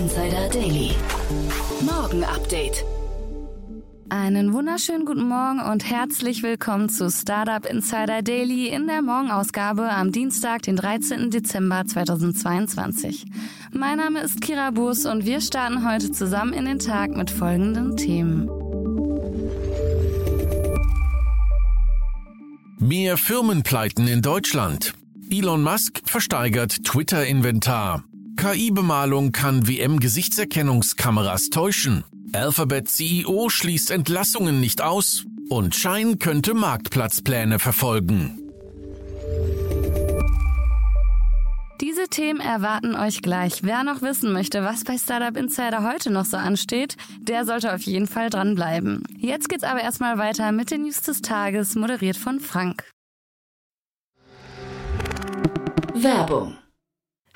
Insider Daily. Morgen Update. Einen wunderschönen guten Morgen und herzlich willkommen zu Startup Insider Daily in der Morgenausgabe am Dienstag, den 13. Dezember 2022. Mein Name ist Kira Bus und wir starten heute zusammen in den Tag mit folgenden Themen. Mehr Firmenpleiten in Deutschland. Elon Musk versteigert Twitter-Inventar. KI-Bemalung kann WM-Gesichtserkennungskameras täuschen. Alphabet CEO schließt Entlassungen nicht aus. Und Schein könnte Marktplatzpläne verfolgen. Diese Themen erwarten euch gleich. Wer noch wissen möchte, was bei Startup Insider heute noch so ansteht, der sollte auf jeden Fall dranbleiben. Jetzt geht's aber erstmal weiter mit den News des Tages, moderiert von Frank. Werbung.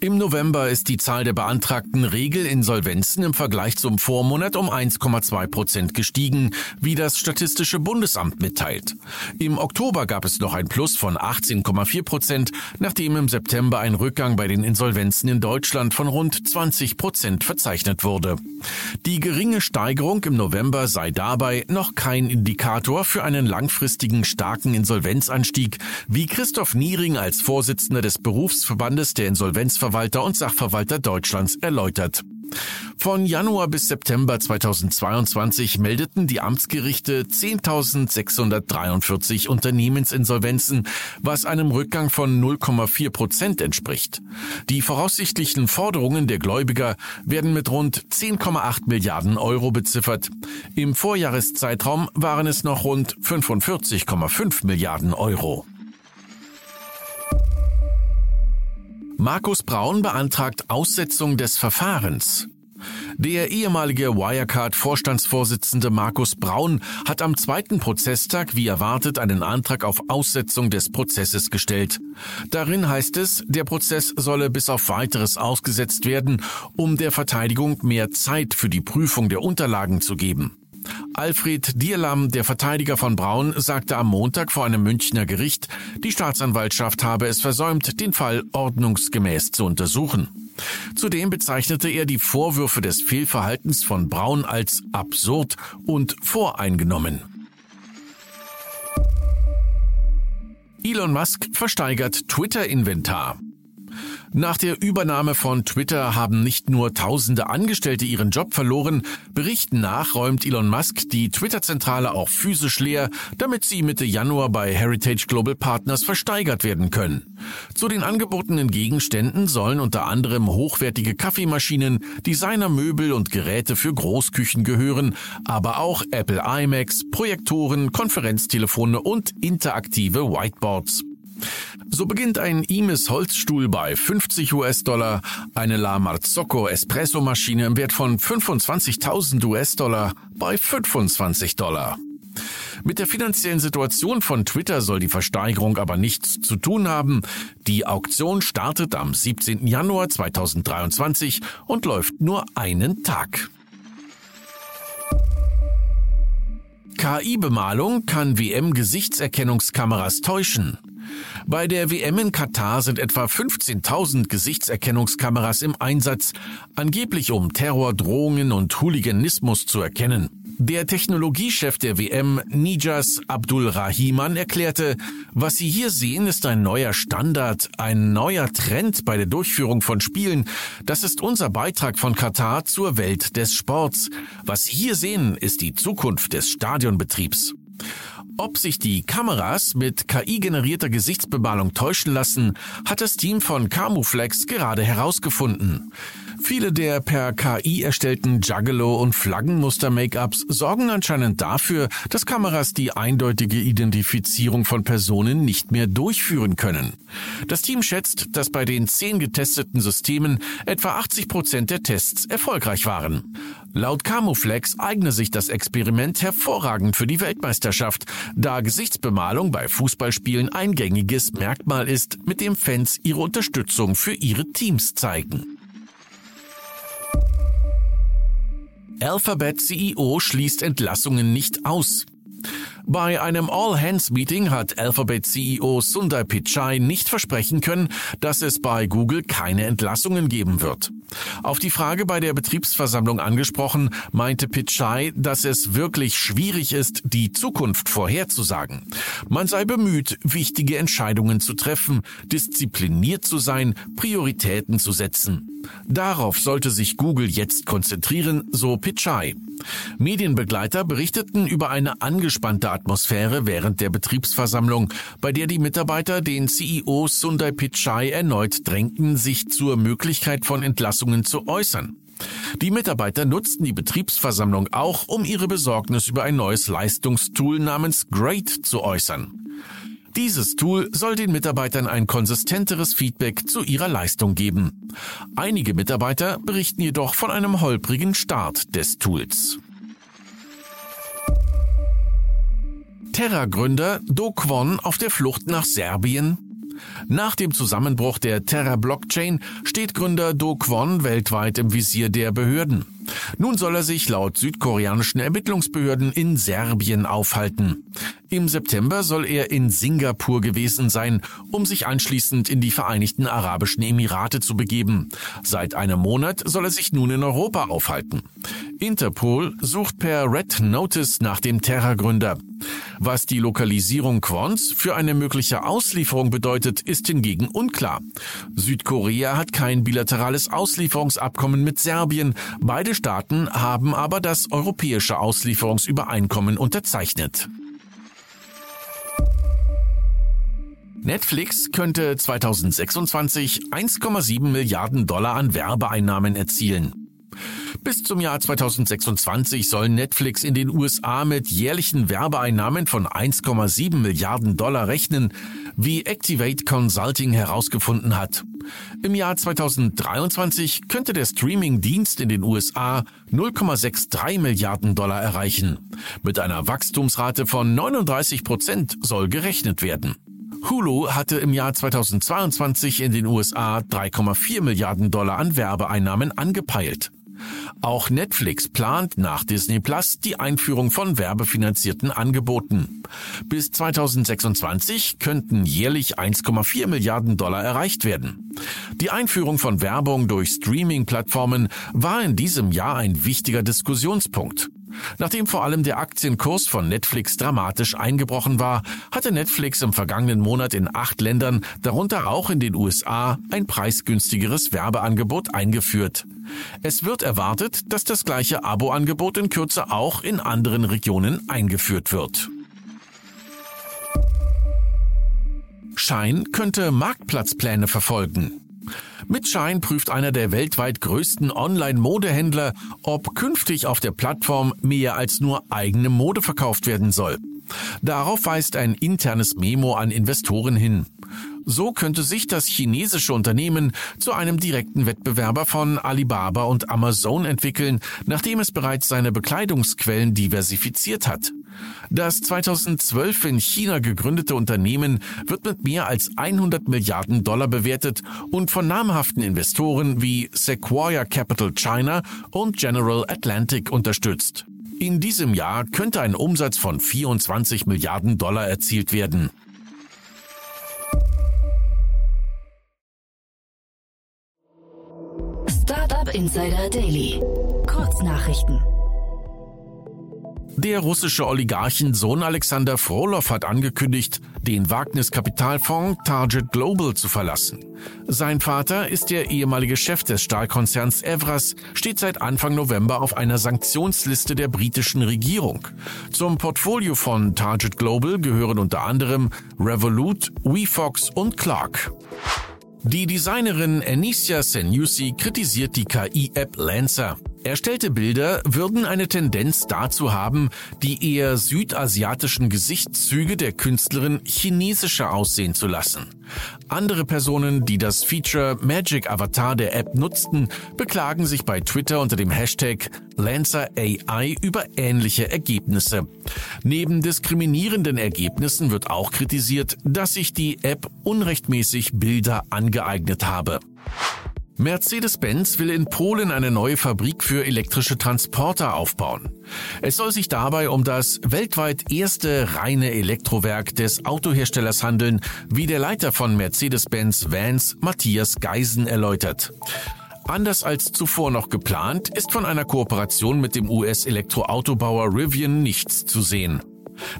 Im November ist die Zahl der beantragten Regelinsolvenzen im Vergleich zum Vormonat um 1,2 Prozent gestiegen, wie das Statistische Bundesamt mitteilt. Im Oktober gab es noch ein Plus von 18,4 Prozent, nachdem im September ein Rückgang bei den Insolvenzen in Deutschland von rund 20 Prozent verzeichnet wurde. Die geringe Steigerung im November sei dabei noch kein Indikator für einen langfristigen starken Insolvenzanstieg, wie Christoph Niering als Vorsitzender des Berufsverbandes der Insolvenzverwalter und Sachverwalter Deutschlands erläutert. Von Januar bis September 2022 meldeten die Amtsgerichte 10.643 Unternehmensinsolvenzen, was einem Rückgang von 0,4 Prozent entspricht. Die voraussichtlichen Forderungen der Gläubiger werden mit rund 10,8 Milliarden Euro beziffert. Im Vorjahreszeitraum waren es noch rund 45,5 Milliarden Euro. Markus Braun beantragt Aussetzung des Verfahrens. Der ehemalige Wirecard-Vorstandsvorsitzende Markus Braun hat am zweiten Prozesstag wie erwartet einen Antrag auf Aussetzung des Prozesses gestellt. Darin heißt es, der Prozess solle bis auf weiteres ausgesetzt werden, um der Verteidigung mehr Zeit für die Prüfung der Unterlagen zu geben. Alfred Dierlam, der Verteidiger von Braun, sagte am Montag vor einem Münchner Gericht, die Staatsanwaltschaft habe es versäumt, den Fall ordnungsgemäß zu untersuchen. Zudem bezeichnete er die Vorwürfe des Fehlverhaltens von Braun als absurd und voreingenommen. Elon Musk versteigert Twitter-Inventar. Nach der Übernahme von Twitter haben nicht nur tausende Angestellte ihren Job verloren, Berichten nach räumt Elon Musk die Twitter-Zentrale auch physisch leer, damit sie Mitte Januar bei Heritage Global Partners versteigert werden können. Zu den angebotenen Gegenständen sollen unter anderem hochwertige Kaffeemaschinen, Designermöbel und Geräte für Großküchen gehören, aber auch Apple iMacs, Projektoren, Konferenztelefone und interaktive Whiteboards. So beginnt ein Imes Holzstuhl bei 50 US-Dollar, eine La Marzocco Espresso-Maschine im Wert von 25.000 US-Dollar bei 25 Dollar. Mit der finanziellen Situation von Twitter soll die Versteigerung aber nichts zu tun haben. Die Auktion startet am 17. Januar 2023 und läuft nur einen Tag. KI-Bemalung kann WM-Gesichtserkennungskameras täuschen. Bei der WM in Katar sind etwa 15.000 Gesichtserkennungskameras im Einsatz, angeblich um Terrordrohungen und Hooliganismus zu erkennen. Der Technologiechef der WM, Nijas Abdul Rahiman, erklärte, was Sie hier sehen, ist ein neuer Standard, ein neuer Trend bei der Durchführung von Spielen. Das ist unser Beitrag von Katar zur Welt des Sports. Was Sie hier sehen, ist die Zukunft des Stadionbetriebs. Ob sich die Kameras mit KI-generierter Gesichtsbemalung täuschen lassen, hat das Team von Camuflex gerade herausgefunden. Viele der per KI erstellten Juggalo- und Flaggenmuster-Make-ups sorgen anscheinend dafür, dass Kameras die eindeutige Identifizierung von Personen nicht mehr durchführen können. Das Team schätzt, dass bei den zehn getesteten Systemen etwa 80 Prozent der Tests erfolgreich waren. Laut Camuflex eigne sich das Experiment hervorragend für die Weltmeisterschaft, da Gesichtsbemalung bei Fußballspielen ein gängiges Merkmal ist, mit dem Fans ihre Unterstützung für ihre Teams zeigen. Alphabet CEO schließt Entlassungen nicht aus. Bei einem All-Hands-Meeting hat Alphabet-CEO Sundar Pichai nicht versprechen können, dass es bei Google keine Entlassungen geben wird. Auf die Frage bei der Betriebsversammlung angesprochen, meinte Pichai, dass es wirklich schwierig ist, die Zukunft vorherzusagen. Man sei bemüht, wichtige Entscheidungen zu treffen, diszipliniert zu sein, Prioritäten zu setzen. Darauf sollte sich Google jetzt konzentrieren, so Pichai. Medienbegleiter berichteten über eine angespannte Atmosphäre während der Betriebsversammlung, bei der die Mitarbeiter den CEO Sundar Pichai erneut drängten, sich zur Möglichkeit von Entlassungen zu äußern. Die Mitarbeiter nutzten die Betriebsversammlung auch, um ihre Besorgnis über ein neues Leistungstool namens Great zu äußern. Dieses Tool soll den Mitarbeitern ein konsistenteres Feedback zu ihrer Leistung geben. Einige Mitarbeiter berichten jedoch von einem holprigen Start des Tools. Terra-Gründer Do Kwon auf der Flucht nach Serbien? Nach dem Zusammenbruch der Terra-Blockchain steht Gründer Do Kwon weltweit im Visier der Behörden. Nun soll er sich laut südkoreanischen Ermittlungsbehörden in Serbien aufhalten. Im September soll er in Singapur gewesen sein, um sich anschließend in die Vereinigten Arabischen Emirate zu begeben. Seit einem Monat soll er sich nun in Europa aufhalten. Interpol sucht per Red Notice nach dem Terrorgründer. Was die Lokalisierung Quons für eine mögliche Auslieferung bedeutet, ist hingegen unklar. Südkorea hat kein bilaterales Auslieferungsabkommen mit Serbien. Beide Staaten haben aber das europäische Auslieferungsübereinkommen unterzeichnet. Netflix könnte 2026 1,7 Milliarden Dollar an Werbeeinnahmen erzielen. Bis zum Jahr 2026 soll Netflix in den USA mit jährlichen Werbeeinnahmen von 1,7 Milliarden Dollar rechnen, wie Activate Consulting herausgefunden hat. Im Jahr 2023 könnte der Streaming-Dienst in den USA 0,63 Milliarden Dollar erreichen. Mit einer Wachstumsrate von 39 Prozent soll gerechnet werden. Hulu hatte im Jahr 2022 in den USA 3,4 Milliarden Dollar an Werbeeinnahmen angepeilt. Auch Netflix plant nach Disney Plus die Einführung von werbefinanzierten Angeboten. Bis 2026 könnten jährlich 1,4 Milliarden Dollar erreicht werden. Die Einführung von Werbung durch Streaming-Plattformen war in diesem Jahr ein wichtiger Diskussionspunkt. Nachdem vor allem der Aktienkurs von Netflix dramatisch eingebrochen war, hatte Netflix im vergangenen Monat in acht Ländern, darunter auch in den USA, ein preisgünstigeres Werbeangebot eingeführt. Es wird erwartet, dass das gleiche Abo-Angebot in Kürze auch in anderen Regionen eingeführt wird. Schein könnte Marktplatzpläne verfolgen. Mit Shine prüft einer der weltweit größten Online-Modehändler, ob künftig auf der Plattform mehr als nur eigene Mode verkauft werden soll. Darauf weist ein internes Memo an Investoren hin. So könnte sich das chinesische Unternehmen zu einem direkten Wettbewerber von Alibaba und Amazon entwickeln, nachdem es bereits seine Bekleidungsquellen diversifiziert hat. Das 2012 in China gegründete Unternehmen wird mit mehr als 100 Milliarden Dollar bewertet und von namhaften Investoren wie Sequoia Capital China und General Atlantic unterstützt. In diesem Jahr könnte ein Umsatz von 24 Milliarden Dollar erzielt werden. Startup Insider Daily. Kurznachrichten. Der russische Oligarchensohn Alexander Frolov hat angekündigt, den Wagniskapitalfonds Target Global zu verlassen. Sein Vater ist der ehemalige Chef des Stahlkonzerns Evras, steht seit Anfang November auf einer Sanktionsliste der britischen Regierung. Zum Portfolio von Target Global gehören unter anderem Revolut, WeFox und Clark. Die Designerin Anicia Senussi kritisiert die KI-App Lancer. Erstellte Bilder würden eine Tendenz dazu haben, die eher südasiatischen Gesichtszüge der Künstlerin chinesischer aussehen zu lassen. Andere Personen, die das Feature Magic Avatar der App nutzten, beklagen sich bei Twitter unter dem Hashtag Lancer AI über ähnliche Ergebnisse. Neben diskriminierenden Ergebnissen wird auch kritisiert, dass sich die App unrechtmäßig Bilder angeeignet habe. Mercedes-Benz will in Polen eine neue Fabrik für elektrische Transporter aufbauen. Es soll sich dabei um das weltweit erste reine Elektrowerk des Autoherstellers handeln, wie der Leiter von Mercedes-Benz Vans Matthias Geisen erläutert. Anders als zuvor noch geplant, ist von einer Kooperation mit dem US-Elektroautobauer Rivian nichts zu sehen.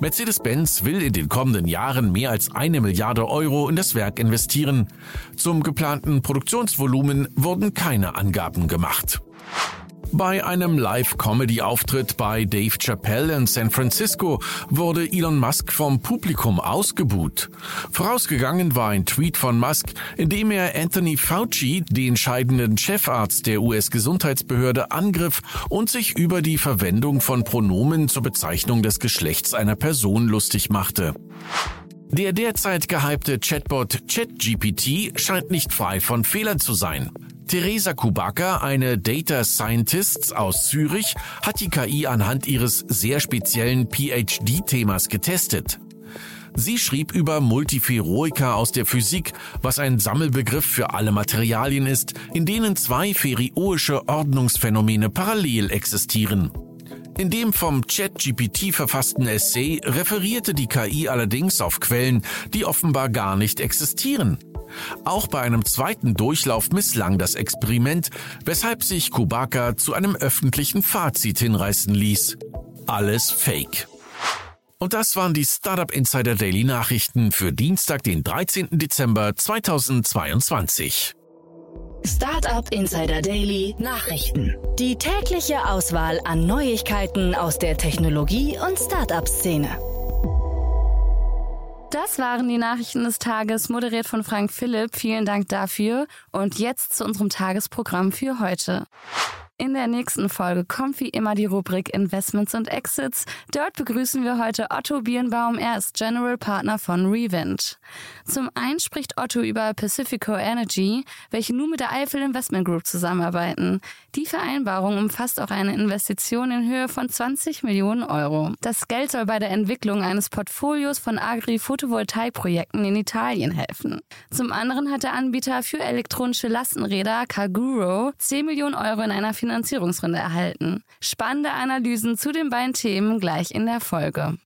Mercedes-Benz will in den kommenden Jahren mehr als eine Milliarde Euro in das Werk investieren. Zum geplanten Produktionsvolumen wurden keine Angaben gemacht. Bei einem Live-Comedy-Auftritt bei Dave Chappelle in San Francisco wurde Elon Musk vom Publikum ausgebuht. Vorausgegangen war ein Tweet von Musk, in dem er Anthony Fauci, den scheidenden Chefarzt der US-Gesundheitsbehörde, angriff und sich über die Verwendung von Pronomen zur Bezeichnung des Geschlechts einer Person lustig machte. Der derzeit gehypte Chatbot ChatGPT scheint nicht frei von Fehlern zu sein. Teresa Kubaka, eine Data Scientist aus Zürich, hat die KI anhand ihres sehr speziellen PhD-Themas getestet. Sie schrieb über Multiferoika aus der Physik, was ein Sammelbegriff für alle Materialien ist, in denen zwei ferioische Ordnungsphänomene parallel existieren. In dem vom ChatGPT verfassten Essay referierte die KI allerdings auf Quellen, die offenbar gar nicht existieren. Auch bei einem zweiten Durchlauf misslang das Experiment, weshalb sich Kubaka zu einem öffentlichen Fazit hinreißen ließ. Alles Fake. Und das waren die Startup Insider Daily Nachrichten für Dienstag, den 13. Dezember 2022. Startup Insider Daily Nachrichten. Die tägliche Auswahl an Neuigkeiten aus der Technologie- und Startup-Szene. Das waren die Nachrichten des Tages, moderiert von Frank Philipp. Vielen Dank dafür. Und jetzt zu unserem Tagesprogramm für heute. In der nächsten Folge kommt wie immer die Rubrik Investments und Exits. Dort begrüßen wir heute Otto Birnbaum. Er ist General Partner von Revent. Zum einen spricht Otto über Pacifico Energy, welche nun mit der Eifel Investment Group zusammenarbeiten. Die Vereinbarung umfasst auch eine Investition in Höhe von 20 Millionen Euro. Das Geld soll bei der Entwicklung eines Portfolios von Agri-Photovoltaikprojekten in Italien helfen. Zum anderen hat der Anbieter für elektronische Lastenräder Kaguro 10 Millionen Euro in einer Finanzierung Finanzierungsrunde erhalten. Spannende Analysen zu den beiden Themen gleich in der Folge.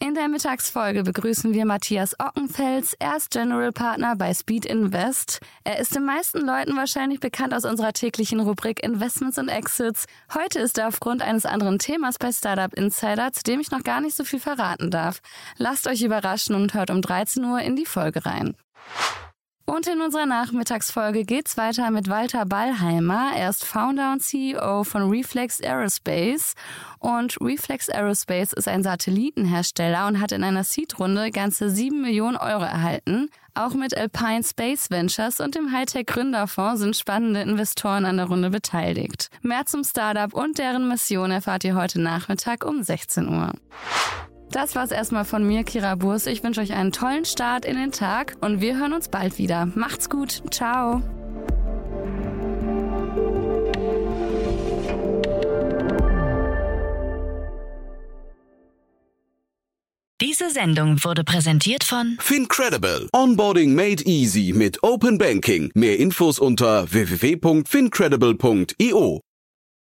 In der Mittagsfolge begrüßen wir Matthias Ockenfels. Er ist General Partner bei Speed Invest. Er ist den meisten Leuten wahrscheinlich bekannt aus unserer täglichen Rubrik Investments und Exits. Heute ist er aufgrund eines anderen Themas bei Startup Insider, zu dem ich noch gar nicht so viel verraten darf. Lasst euch überraschen und hört um 13 Uhr in die Folge rein. Und in unserer Nachmittagsfolge geht's weiter mit Walter Ballheimer. Er ist Founder und CEO von Reflex Aerospace. Und Reflex Aerospace ist ein Satellitenhersteller und hat in einer Seed-Runde ganze 7 Millionen Euro erhalten. Auch mit Alpine Space Ventures und dem Hightech Gründerfonds sind spannende Investoren an der Runde beteiligt. Mehr zum Startup und deren Mission erfahrt ihr heute Nachmittag um 16 Uhr. Das war's erstmal von mir, Kira Burs. Ich wünsche euch einen tollen Start in den Tag und wir hören uns bald wieder. Macht's gut. Ciao. Diese Sendung wurde präsentiert von Fincredible. Onboarding made easy mit Open Banking. Mehr Infos unter www.fincredible.io.